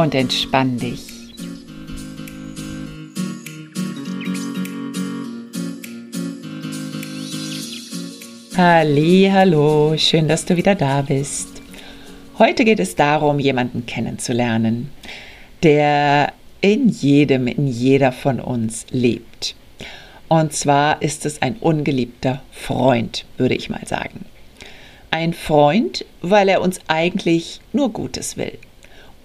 Und entspann dich. Hallo, schön, dass du wieder da bist. Heute geht es darum, jemanden kennenzulernen, der in jedem, in jeder von uns lebt. Und zwar ist es ein ungeliebter Freund, würde ich mal sagen. Ein Freund, weil er uns eigentlich nur Gutes will.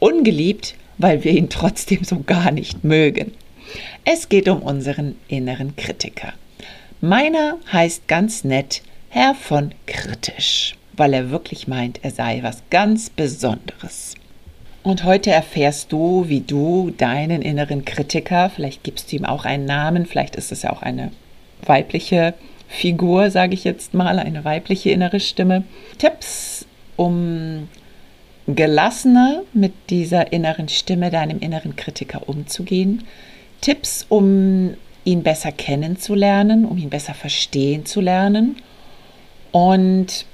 Ungeliebt, weil wir ihn trotzdem so gar nicht mögen. Es geht um unseren inneren Kritiker. Meiner heißt ganz nett Herr von Kritisch, weil er wirklich meint, er sei was ganz Besonderes. Und heute erfährst du, wie du deinen inneren Kritiker, vielleicht gibst du ihm auch einen Namen, vielleicht ist es ja auch eine weibliche Figur, sage ich jetzt mal, eine weibliche innere Stimme. Tipps, um gelassener mit dieser inneren Stimme, deinem inneren Kritiker umzugehen. Tipps, um ihn besser kennenzulernen, um ihn besser verstehen zu lernen und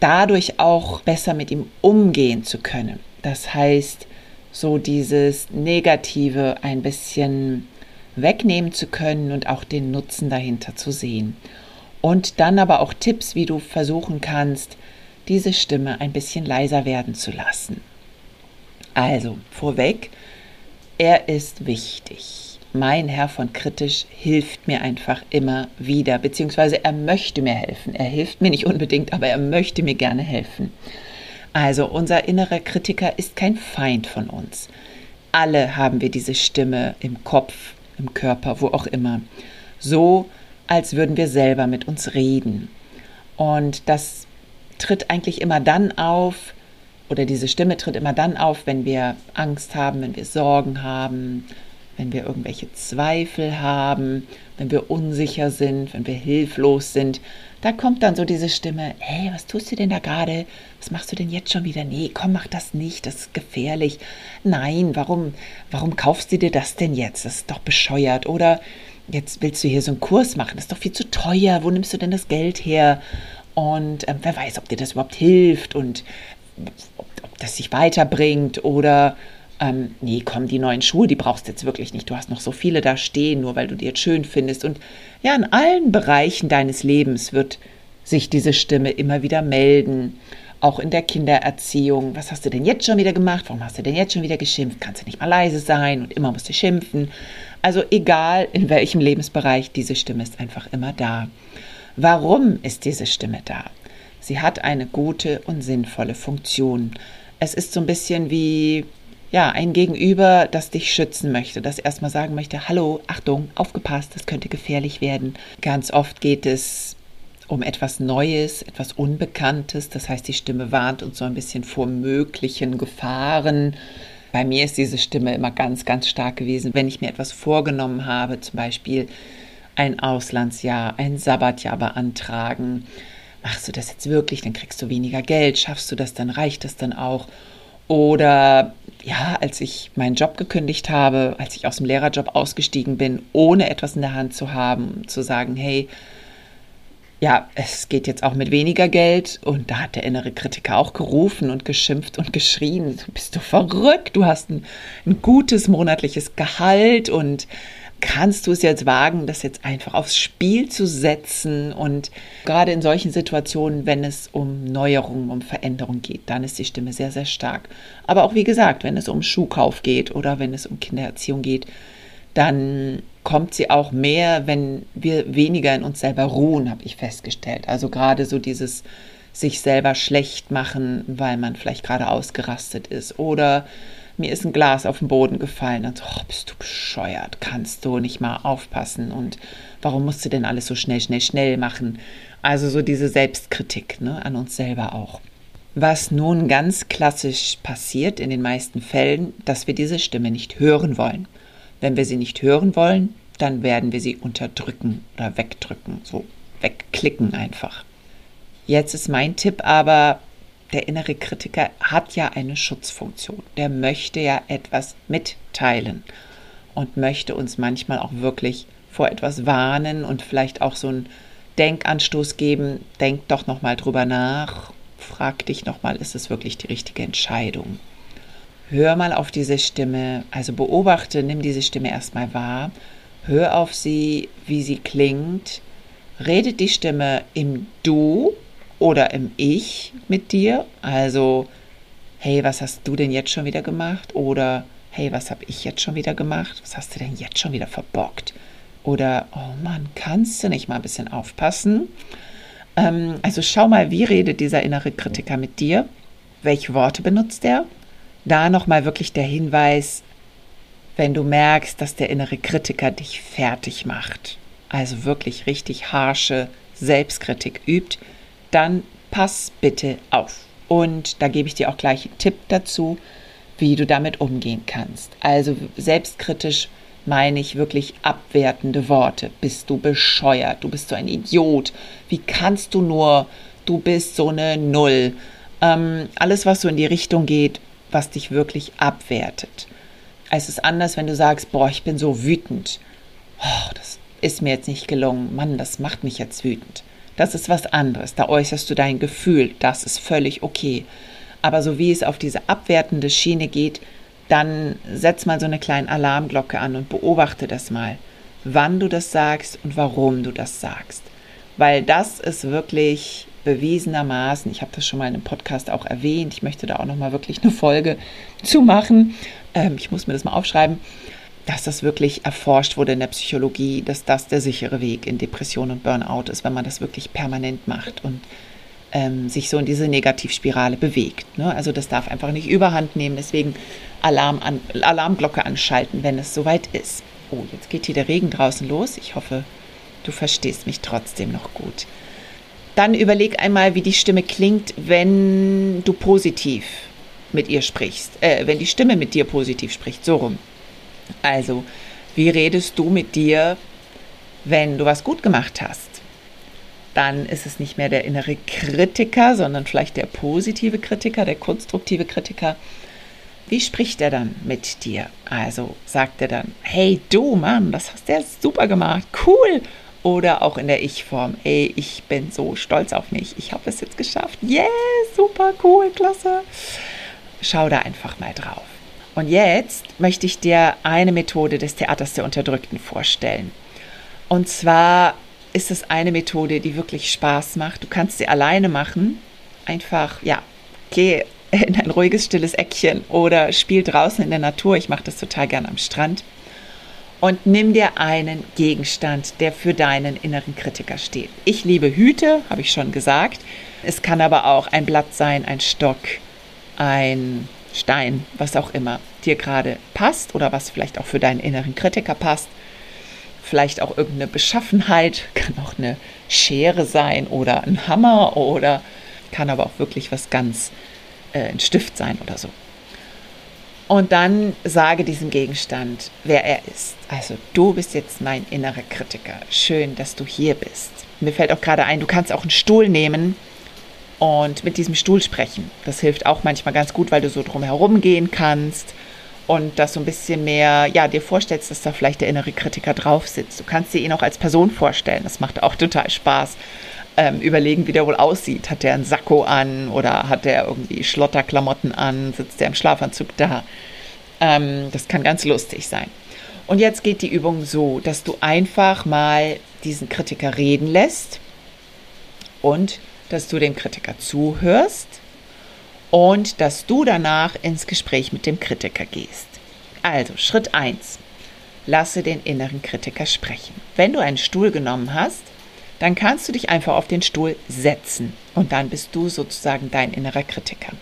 dadurch auch besser mit ihm umgehen zu können. Das heißt, so dieses Negative ein bisschen wegnehmen zu können und auch den Nutzen dahinter zu sehen. Und dann aber auch Tipps, wie du versuchen kannst, diese Stimme ein bisschen leiser werden zu lassen. Also, vorweg, er ist wichtig. Mein Herr von Kritisch hilft mir einfach immer wieder, beziehungsweise er möchte mir helfen. Er hilft mir nicht unbedingt, aber er möchte mir gerne helfen. Also unser innerer Kritiker ist kein Feind von uns. Alle haben wir diese Stimme im Kopf, im Körper, wo auch immer. So, als würden wir selber mit uns reden. Und das tritt eigentlich immer dann auf, oder diese Stimme tritt immer dann auf, wenn wir Angst haben, wenn wir Sorgen haben, wenn wir irgendwelche Zweifel haben, wenn wir unsicher sind, wenn wir hilflos sind, da kommt dann so diese Stimme, hey, was tust du denn da gerade? Was machst du denn jetzt schon wieder? Nee, komm, mach das nicht, das ist gefährlich. Nein, warum, warum kaufst du dir das denn jetzt? Das ist doch bescheuert. Oder jetzt willst du hier so einen Kurs machen, das ist doch viel zu teuer. Wo nimmst du denn das Geld her? Und ähm, wer weiß, ob dir das überhaupt hilft und ob, ob das sich weiterbringt oder ähm, nee, komm, die neuen Schuhe, die brauchst du jetzt wirklich nicht. Du hast noch so viele da stehen, nur weil du die jetzt schön findest. Und ja, in allen Bereichen deines Lebens wird sich diese Stimme immer wieder melden. Auch in der Kindererziehung. Was hast du denn jetzt schon wieder gemacht? Warum hast du denn jetzt schon wieder geschimpft? Kannst du nicht mal leise sein und immer musst du schimpfen? Also egal in welchem Lebensbereich, diese Stimme ist einfach immer da. Warum ist diese Stimme da? Sie hat eine gute und sinnvolle Funktion. Es ist so ein bisschen wie ja, ein Gegenüber, das dich schützen möchte, das erstmal sagen möchte, hallo, Achtung, aufgepasst, das könnte gefährlich werden. Ganz oft geht es um etwas Neues, etwas Unbekanntes, das heißt, die Stimme warnt uns so ein bisschen vor möglichen Gefahren. Bei mir ist diese Stimme immer ganz, ganz stark gewesen, wenn ich mir etwas vorgenommen habe, zum Beispiel ein Auslandsjahr, ein Sabbatjahr beantragen. Machst du das jetzt wirklich, dann kriegst du weniger Geld, schaffst du das, dann reicht das dann auch. Oder ja, als ich meinen Job gekündigt habe, als ich aus dem Lehrerjob ausgestiegen bin, ohne etwas in der Hand zu haben, zu sagen, hey, ja, es geht jetzt auch mit weniger Geld. Und da hat der innere Kritiker auch gerufen und geschimpft und geschrien. Bist du verrückt? Du hast ein, ein gutes monatliches Gehalt und kannst du es jetzt wagen, das jetzt einfach aufs Spiel zu setzen? Und gerade in solchen Situationen, wenn es um Neuerungen, um Veränderung geht, dann ist die Stimme sehr, sehr stark. Aber auch wie gesagt, wenn es um Schuhkauf geht oder wenn es um Kindererziehung geht, dann kommt sie auch mehr, wenn wir weniger in uns selber ruhen, habe ich festgestellt. Also gerade so dieses sich selber schlecht machen, weil man vielleicht gerade ausgerastet ist oder mir ist ein Glas auf den Boden gefallen und so, oh, bist du bescheuert, kannst du nicht mal aufpassen und warum musst du denn alles so schnell, schnell, schnell machen? Also so diese Selbstkritik ne, an uns selber auch. Was nun ganz klassisch passiert in den meisten Fällen, dass wir diese Stimme nicht hören wollen. Wenn wir sie nicht hören wollen, dann werden wir sie unterdrücken oder wegdrücken, so wegklicken einfach. Jetzt ist mein Tipp aber, der innere Kritiker hat ja eine Schutzfunktion. Der möchte ja etwas mitteilen und möchte uns manchmal auch wirklich vor etwas warnen und vielleicht auch so einen Denkanstoß geben. Denk doch noch mal drüber nach. Frag dich noch mal, ist es wirklich die richtige Entscheidung? Hör mal auf diese Stimme, also beobachte, nimm diese Stimme erstmal wahr. Hör auf sie, wie sie klingt. Redet die Stimme im Du oder im Ich mit dir? Also, hey, was hast du denn jetzt schon wieder gemacht? Oder hey, was habe ich jetzt schon wieder gemacht? Was hast du denn jetzt schon wieder verbockt? Oder, oh Mann, kannst du nicht mal ein bisschen aufpassen? Ähm, also schau mal, wie redet dieser innere Kritiker mit dir? Welche Worte benutzt er? Da nochmal wirklich der Hinweis, wenn du merkst, dass der innere Kritiker dich fertig macht, also wirklich richtig harsche Selbstkritik übt, dann pass bitte auf. Und da gebe ich dir auch gleich einen Tipp dazu, wie du damit umgehen kannst. Also selbstkritisch meine ich wirklich abwertende Worte. Bist du bescheuert? Du bist so ein Idiot. Wie kannst du nur? Du bist so eine Null. Ähm, alles, was so in die Richtung geht, was dich wirklich abwertet. Es ist anders, wenn du sagst, boah, ich bin so wütend. Oh, das ist mir jetzt nicht gelungen. Mann, das macht mich jetzt wütend. Das ist was anderes. Da äußerst du dein Gefühl. Das ist völlig okay. Aber so wie es auf diese abwertende Schiene geht, dann setz mal so eine kleine Alarmglocke an und beobachte das mal, wann du das sagst und warum du das sagst. Weil das ist wirklich bewiesenermaßen, ich habe das schon mal in einem Podcast auch erwähnt, ich möchte da auch noch mal wirklich eine Folge zu machen. Ähm, ich muss mir das mal aufschreiben, dass das wirklich erforscht wurde in der Psychologie, dass das der sichere Weg in Depression und Burnout ist, wenn man das wirklich permanent macht und ähm, sich so in diese Negativspirale bewegt. Ne? Also das darf einfach nicht überhand nehmen. Deswegen Alarm an, Alarmglocke anschalten, wenn es soweit ist. Oh, jetzt geht hier der Regen draußen los. Ich hoffe, du verstehst mich trotzdem noch gut. Dann überleg einmal, wie die Stimme klingt, wenn du positiv mit ihr sprichst. Äh, wenn die Stimme mit dir positiv spricht, so rum. Also, wie redest du mit dir, wenn du was gut gemacht hast? Dann ist es nicht mehr der innere Kritiker, sondern vielleicht der positive Kritiker, der konstruktive Kritiker, wie spricht er dann mit dir? Also sagt er dann, hey du Mann, das hast du super gemacht, cool. Oder auch in der Ich-Form, ey, ich bin so stolz auf mich, ich habe es jetzt geschafft, yeah, super cool, klasse. Schau da einfach mal drauf. Und jetzt möchte ich dir eine Methode des Theaters der Unterdrückten vorstellen. Und zwar ist es eine Methode, die wirklich Spaß macht. Du kannst sie alleine machen. Einfach, ja, geh in ein ruhiges, stilles Eckchen oder spiel draußen in der Natur. Ich mache das total gern am Strand. Und nimm dir einen Gegenstand, der für deinen inneren Kritiker steht. Ich liebe Hüte, habe ich schon gesagt. Es kann aber auch ein Blatt sein, ein Stock, ein Stein, was auch immer dir gerade passt oder was vielleicht auch für deinen inneren Kritiker passt. Vielleicht auch irgendeine Beschaffenheit, kann auch eine Schere sein oder ein Hammer oder kann aber auch wirklich was ganz äh, ein Stift sein oder so. Und dann sage diesem Gegenstand, wer er ist. Also du bist jetzt mein innerer Kritiker. Schön, dass du hier bist. Mir fällt auch gerade ein, du kannst auch einen Stuhl nehmen und mit diesem Stuhl sprechen. Das hilft auch manchmal ganz gut, weil du so drumherum gehen kannst und das so ein bisschen mehr, ja, dir vorstellst, dass da vielleicht der innere Kritiker drauf sitzt. Du kannst dir ihn auch als Person vorstellen. Das macht auch total Spaß ähm, überlegen, wie der wohl aussieht. Hat der einen Sakko an oder hat der irgendwie Schlotterklamotten an? Sitzt der im Schlafanzug da? Ähm, das kann ganz lustig sein. Und jetzt geht die Übung so, dass du einfach mal diesen Kritiker reden lässt und dass du dem Kritiker zuhörst und dass du danach ins Gespräch mit dem Kritiker gehst. Also Schritt 1. Lasse den inneren Kritiker sprechen. Wenn du einen Stuhl genommen hast, dann kannst du dich einfach auf den Stuhl setzen und dann bist du sozusagen dein innerer Kritiker.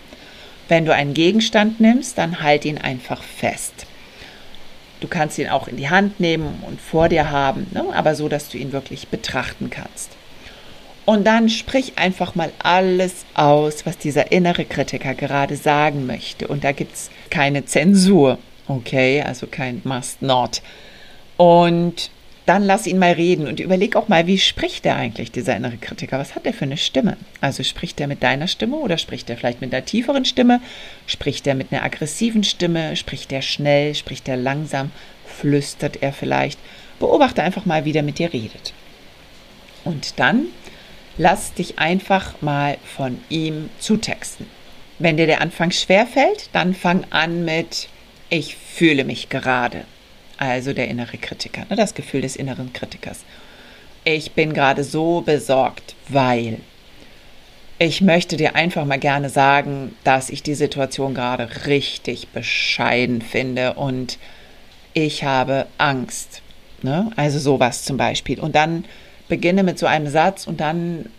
Wenn du einen Gegenstand nimmst, dann halt ihn einfach fest. Du kannst ihn auch in die Hand nehmen und vor dir haben, ne? aber so, dass du ihn wirklich betrachten kannst. Und dann sprich einfach mal alles aus, was dieser innere Kritiker gerade sagen möchte. Und da gibt es keine Zensur, okay? Also kein Must Not. Und dann lass ihn mal reden und überleg auch mal, wie spricht er eigentlich, dieser innere Kritiker? Was hat er für eine Stimme? Also spricht er mit deiner Stimme oder spricht er vielleicht mit einer tieferen Stimme? Spricht er mit einer aggressiven Stimme? Spricht er schnell? Spricht er langsam? Flüstert er vielleicht? Beobachte einfach mal, wie der mit dir redet. Und dann lass dich einfach mal von ihm zutexten. Wenn dir der Anfang schwer fällt, dann fang an mit Ich fühle mich gerade also der innere Kritiker, ne, das Gefühl des inneren Kritikers. Ich bin gerade so besorgt, weil ich möchte dir einfach mal gerne sagen, dass ich die Situation gerade richtig bescheiden finde und ich habe Angst. Ne? Also sowas zum Beispiel. Und dann beginne mit so einem Satz und dann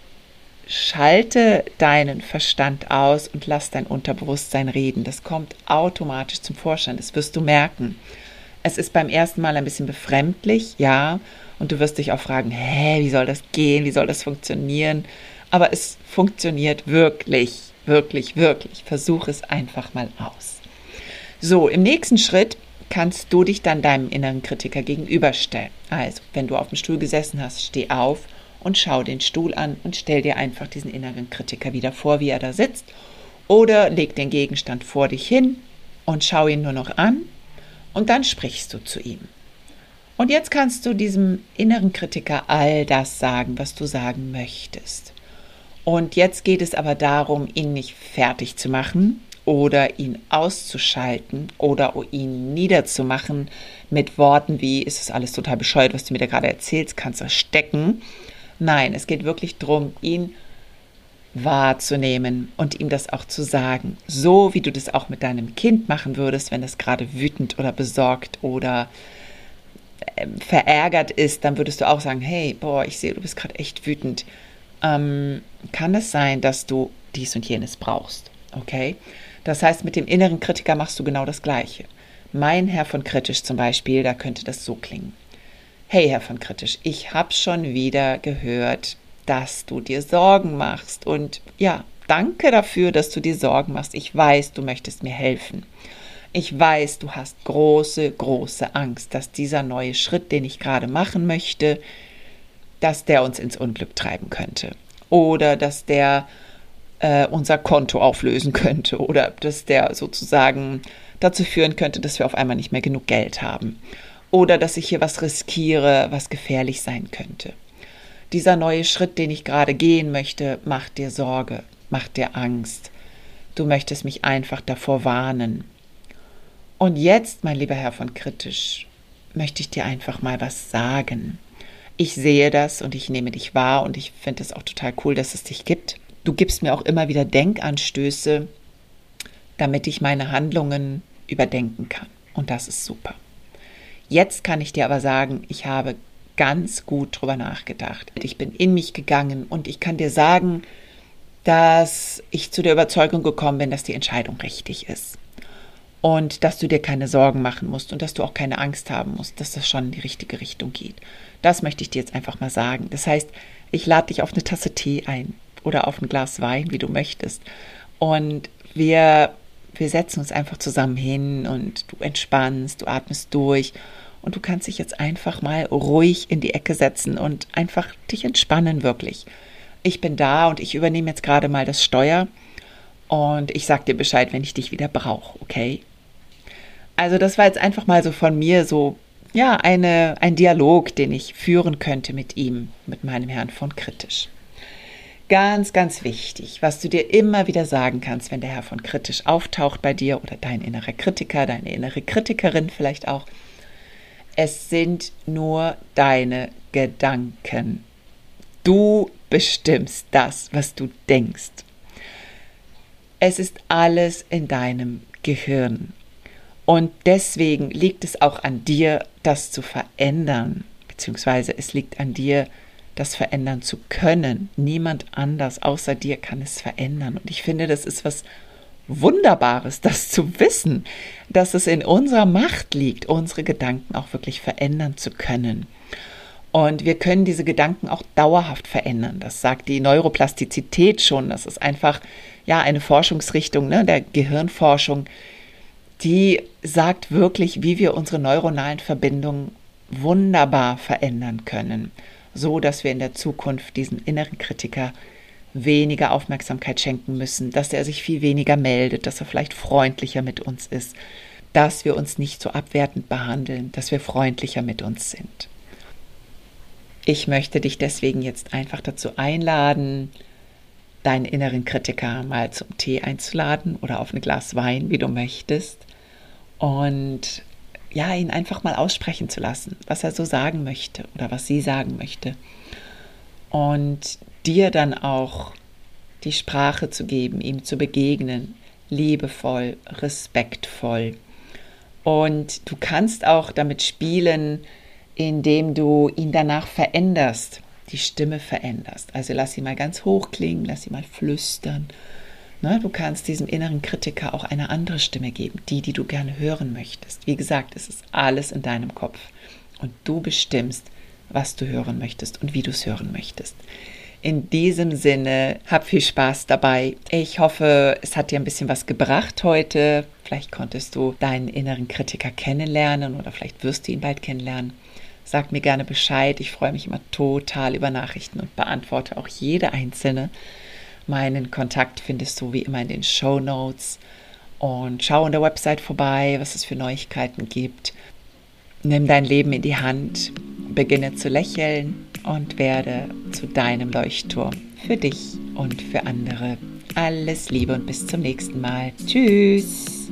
schalte deinen Verstand aus und lass dein Unterbewusstsein reden. Das kommt automatisch zum Vorschein. Das wirst du merken. Es ist beim ersten Mal ein bisschen befremdlich, ja. Und du wirst dich auch fragen, hä, wie soll das gehen? Wie soll das funktionieren? Aber es funktioniert wirklich, wirklich, wirklich. Versuch es einfach mal aus. So, im nächsten Schritt kannst du dich dann deinem inneren Kritiker gegenüberstellen. Also, wenn du auf dem Stuhl gesessen hast, steh auf und schau den Stuhl an und stell dir einfach diesen inneren Kritiker wieder vor, wie er da sitzt. Oder leg den Gegenstand vor dich hin und schau ihn nur noch an und dann sprichst du zu ihm. Und jetzt kannst du diesem inneren Kritiker all das sagen, was du sagen möchtest. Und jetzt geht es aber darum, ihn nicht fertig zu machen oder ihn auszuschalten oder ihn niederzumachen mit Worten wie, ist es alles total bescheuert, was du mir da gerade erzählst, kannst du stecken. Nein, es geht wirklich darum, ihn wahrzunehmen und ihm das auch zu sagen. So wie du das auch mit deinem Kind machen würdest, wenn es gerade wütend oder besorgt oder ähm, verärgert ist, dann würdest du auch sagen, hey, boah, ich sehe, du bist gerade echt wütend. Ähm, kann es sein, dass du dies und jenes brauchst? Okay? Das heißt, mit dem inneren Kritiker machst du genau das Gleiche. Mein Herr von Kritisch zum Beispiel, da könnte das so klingen. Hey, Herr von Kritisch, ich habe schon wieder gehört, dass du dir Sorgen machst. Und ja, danke dafür, dass du dir Sorgen machst. Ich weiß, du möchtest mir helfen. Ich weiß, du hast große, große Angst, dass dieser neue Schritt, den ich gerade machen möchte, dass der uns ins Unglück treiben könnte. Oder dass der äh, unser Konto auflösen könnte. Oder dass der sozusagen dazu führen könnte, dass wir auf einmal nicht mehr genug Geld haben. Oder dass ich hier was riskiere, was gefährlich sein könnte dieser neue Schritt, den ich gerade gehen möchte, macht dir Sorge, macht dir Angst. Du möchtest mich einfach davor warnen. Und jetzt, mein lieber Herr von Kritisch, möchte ich dir einfach mal was sagen. Ich sehe das und ich nehme dich wahr und ich finde es auch total cool, dass es dich gibt. Du gibst mir auch immer wieder Denkanstöße, damit ich meine Handlungen überdenken kann. Und das ist super. Jetzt kann ich dir aber sagen, ich habe ganz gut drüber nachgedacht. Ich bin in mich gegangen und ich kann dir sagen, dass ich zu der Überzeugung gekommen bin, dass die Entscheidung richtig ist. Und dass du dir keine Sorgen machen musst und dass du auch keine Angst haben musst, dass das schon in die richtige Richtung geht. Das möchte ich dir jetzt einfach mal sagen. Das heißt, ich lade dich auf eine Tasse Tee ein oder auf ein Glas Wein, wie du möchtest. Und wir, wir setzen uns einfach zusammen hin und du entspannst, du atmest durch und du kannst dich jetzt einfach mal ruhig in die Ecke setzen und einfach dich entspannen, wirklich. Ich bin da und ich übernehme jetzt gerade mal das Steuer und ich sag dir Bescheid, wenn ich dich wieder brauche, okay? Also das war jetzt einfach mal so von mir so, ja, eine, ein Dialog, den ich führen könnte mit ihm, mit meinem Herrn von Kritisch. Ganz, ganz wichtig, was du dir immer wieder sagen kannst, wenn der Herr von Kritisch auftaucht bei dir oder dein innerer Kritiker, deine innere Kritikerin vielleicht auch, es sind nur deine Gedanken. Du bestimmst das, was du denkst. Es ist alles in deinem Gehirn. Und deswegen liegt es auch an dir, das zu verändern, beziehungsweise es liegt an dir, das verändern zu können. Niemand anders außer dir kann es verändern. Und ich finde, das ist was Wunderbares, das zu wissen, dass es in unserer Macht liegt, unsere Gedanken auch wirklich verändern zu können. Und wir können diese Gedanken auch dauerhaft verändern. Das sagt die Neuroplastizität schon. Das ist einfach ja eine Forschungsrichtung ne, der Gehirnforschung, die sagt wirklich, wie wir unsere neuronalen Verbindungen wunderbar verändern können, so dass wir in der Zukunft diesen inneren Kritiker weniger Aufmerksamkeit schenken müssen, dass er sich viel weniger meldet, dass er vielleicht freundlicher mit uns ist, dass wir uns nicht so abwertend behandeln, dass wir freundlicher mit uns sind. Ich möchte dich deswegen jetzt einfach dazu einladen, deinen inneren Kritiker mal zum Tee einzuladen oder auf ein Glas Wein, wie du möchtest. Und ja, ihn einfach mal aussprechen zu lassen, was er so sagen möchte oder was sie sagen möchte. Und dir dann auch die Sprache zu geben, ihm zu begegnen, liebevoll, respektvoll. Und du kannst auch damit spielen, indem du ihn danach veränderst, die Stimme veränderst. Also lass sie mal ganz hoch klingen, lass sie mal flüstern. Ne, du kannst diesem inneren Kritiker auch eine andere Stimme geben, die, die du gerne hören möchtest. Wie gesagt, es ist alles in deinem Kopf. Und du bestimmst, was du hören möchtest und wie du es hören möchtest. In diesem Sinne, hab viel Spaß dabei. Ich hoffe, es hat dir ein bisschen was gebracht heute. Vielleicht konntest du deinen inneren Kritiker kennenlernen oder vielleicht wirst du ihn bald kennenlernen. Sag mir gerne Bescheid. Ich freue mich immer total über Nachrichten und beantworte auch jede einzelne. Meinen Kontakt findest du wie immer in den Show Notes. Und schau on der Website vorbei, was es für Neuigkeiten gibt. Nimm dein Leben in die Hand, beginne zu lächeln und werde zu deinem Leuchtturm für dich und für andere. Alles Liebe und bis zum nächsten Mal. Tschüss.